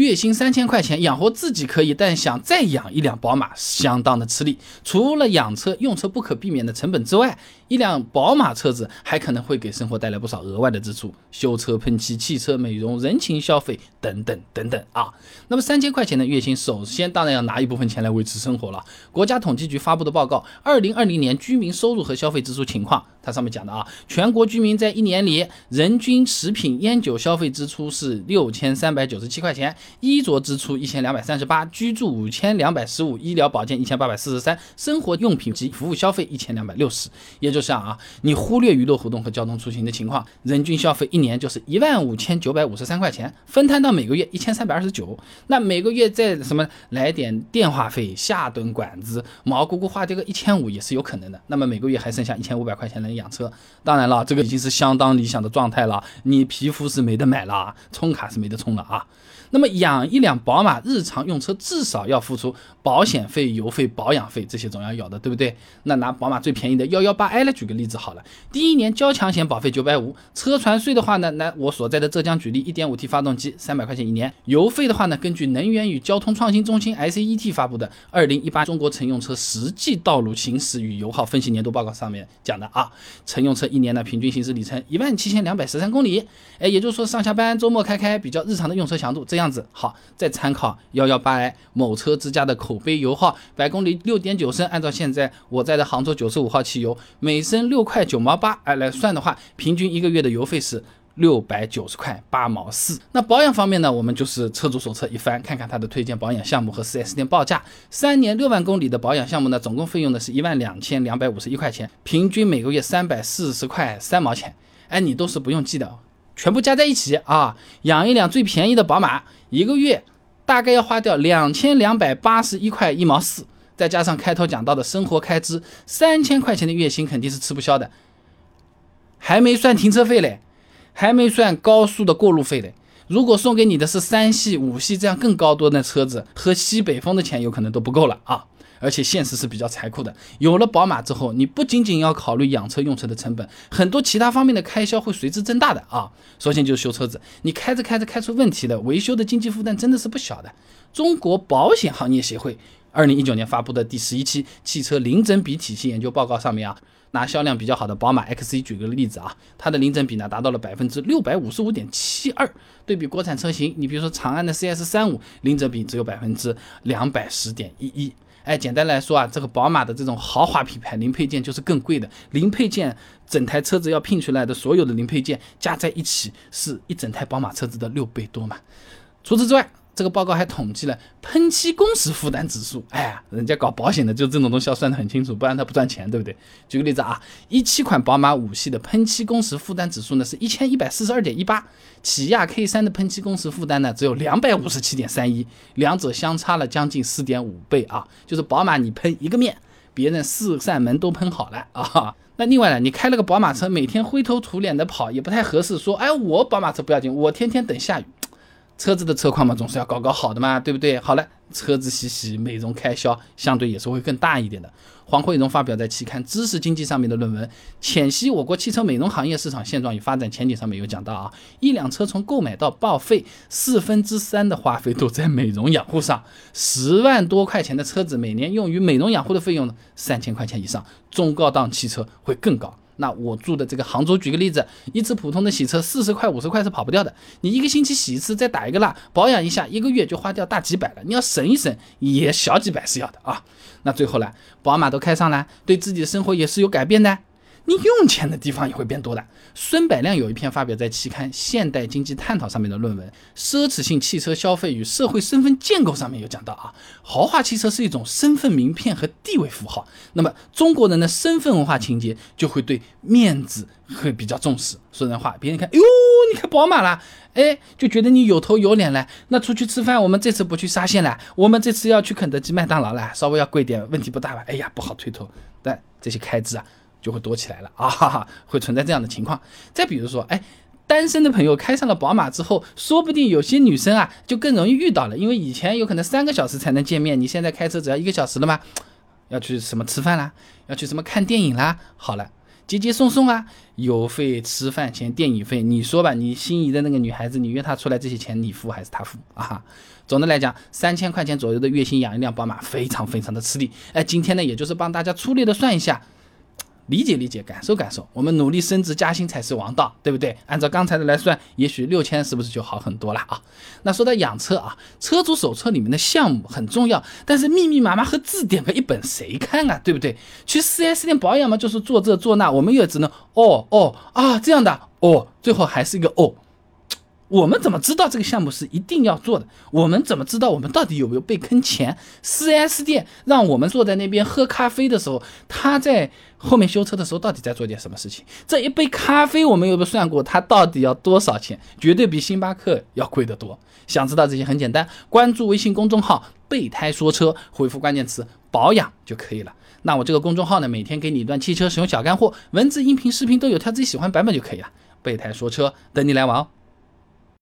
月薪三千块钱养活自己可以，但想再养一辆宝马，相当的吃力。除了养车用车不可避免的成本之外，一辆宝马车子还可能会给生活带来不少额外的支出，修车、喷漆、汽车美容、人情消费等等等等啊。那么三千块钱的月薪，首先当然要拿一部分钱来维持生活了。国家统计局发布的报告《二零二零年居民收入和消费支出情况》，它上面讲的啊，全国居民在一年里人均食品、烟酒消费支出是六千三百九十七块钱。衣着支出一千两百三十八，居住五千两百十五，医疗保健一千八百四十三，生活用品及服务消费一千两百六十。也就是啊，你忽略娱乐活动和交通出行的情况，人均消费一年就是一万五千九百五十三块钱，分摊到每个月一千三百二十九。那每个月再什么来点电话费、下顿馆子，毛姑姑花这个一千五也是有可能的。那么每个月还剩下一千五百块钱能养车。当然了，这个已经是相当理想的状态了。你皮肤是没得买了，充卡是没得充了啊。那么养一辆宝马，日常用车至少要付出保险费、油费、保养费，这些总要有的，对不对？那拿宝马最便宜的幺幺八 i 来举个例子好了，第一年交强险保费九百五，车船税的话呢，那我所在的浙江举例，一点五 T 发动机三百块钱一年，油费的话呢，根据能源与交通创新中心 ICET 发布的二零一八中国乘用车实际道路行驶与油耗分析年度报告上面讲的啊，乘用车一年呢平均行驶里程一万七千两百十三公里，哎，也就是说上下班、周末开开比较日常的用车强度这样。样子好，再参考幺幺八 i 某车之家的口碑油耗，百公里六点九升，按照现在我在的杭州九十五号汽油每升六块九毛八，哎来算的话，平均一个月的油费是六百九十块八毛四。那保养方面呢，我们就是车主手册一翻，看看它的推荐保养项目和 4S 店报价。三年六万公里的保养项目呢，总共费用呢是一万两千两百五十一块钱，平均每个月三百四十块三毛钱。哎，你都是不用记的。全部加在一起啊，养一辆最便宜的宝马，一个月大概要花掉两千两百八十一块一毛四，再加上开头讲到的生活开支，三千块钱的月薪肯定是吃不消的，还没算停车费嘞，还没算高速的过路费嘞。如果送给你的是三系、五系这样更高端的车子，喝西北风的钱有可能都不够了啊。而且现实是比较残酷的，有了宝马之后，你不仅仅要考虑养车用车的成本，很多其他方面的开销会随之增大的啊。首先就是修车子，你开着开着开出问题了，维修的经济负担真的是不小的。中国保险行业协会二零一九年发布的第十一期汽车零整比体系研究报告上面啊，拿销量比较好的宝马 X1 举个例子啊，它的零整比呢达到了百分之六百五十五点七二，对比国产车型，你比如说长安的 CS 三五，零整比只有百分之两百十点一一。哎，简单来说啊，这个宝马的这种豪华品牌零配件就是更贵的，零配件整台车子要拼出来的所有的零配件加在一起是一整台宝马车子的六倍多嘛。除此之外，这个报告还统计了喷漆工时负担指数，哎呀，人家搞保险的就这种东西要算得很清楚，不然他不赚钱，对不对？举个例子啊，一七款宝马五系的喷漆工时负担指数呢是一千一百四十二点一八，起亚 K 三的喷漆工时负担呢只有两百五十七点三一，两者相差了将近四点五倍啊！就是宝马你喷一个面，别人四扇门都喷好了啊。那另外呢，你开了个宝马车，每天灰头土脸的跑也不太合适。说，哎，我宝马车不要紧，我天天等下雨。车子的车况嘛，总是要搞搞好的嘛，对不对？好了，车子洗洗，美容开销相对也是会更大一点的。黄慧荣发表在期刊《知识经济》上面的论文《浅析我国汽车美容行业市场现状与发展前景》上面有讲到啊，一辆车从购买到报废，四分之三的花费都在美容养护上。十万多块钱的车子，每年用于美容养护的费用呢，三千块钱以上，中高档汽车会更高。那我住的这个杭州，举个例子，一次普通的洗车四十块五十块是跑不掉的。你一个星期洗一次，再打一个蜡，保养一下，一个月就花掉大几百了。你要省一省，也小几百是要的啊。那最后呢，宝马都开上了，对自己的生活也是有改变的。你用钱的地方也会变多的。孙百亮有一篇发表在期刊《现代经济探讨》上面的论文，《奢侈性汽车消费与社会身份建构》上面有讲到啊，豪华汽车是一种身份名片和地位符号。那么中国人的身份文化情节就会对面子会比较重视。说人话，别人看，哟，你开宝马了，哎，就觉得你有头有脸了。那出去吃饭，我们这次不去沙县了，我们这次要去肯德基、麦当劳了，稍微要贵点，问题不大吧？哎呀，不好推脱，但这些开支啊。就会多起来了啊，哈哈，会存在这样的情况。再比如说，哎，单身的朋友开上了宝马之后，说不定有些女生啊就更容易遇到了，因为以前有可能三个小时才能见面，你现在开车只要一个小时了吗？要去什么吃饭啦？要去什么看电影啦？好了，接接送送啊，油费、吃饭钱、电影费，你说吧，你心仪的那个女孩子，你约她出来，这些钱你付还是她付啊？总的来讲，三千块钱左右的月薪养一辆宝马，非常非常的吃力。哎，今天呢，也就是帮大家粗略的算一下。理解理解，感受感受，我们努力升职加薪才是王道，对不对？按照刚才的来算，也许六千是不是就好很多了啊？那说到养车啊，车主手册里面的项目很重要，但是密密麻麻和字典的一本谁看啊？对不对？去 4S 店保养嘛，就是做这做那，我们也只能哦哦啊这样的哦，最后还是一个哦。我们怎么知道这个项目是一定要做的？我们怎么知道我们到底有没有被坑钱？4S 店让我们坐在那边喝咖啡的时候，他在后面修车的时候到底在做点什么事情？这一杯咖啡我们有没有算过？它到底要多少钱？绝对比星巴克要贵得多。想知道这些很简单，关注微信公众号“备胎说车”，回复关键词“保养”就可以了。那我这个公众号呢，每天给你一段汽车使用小干货，文字、音频、视频都有，挑自己喜欢版本就可以了。备胎说车，等你来玩哦。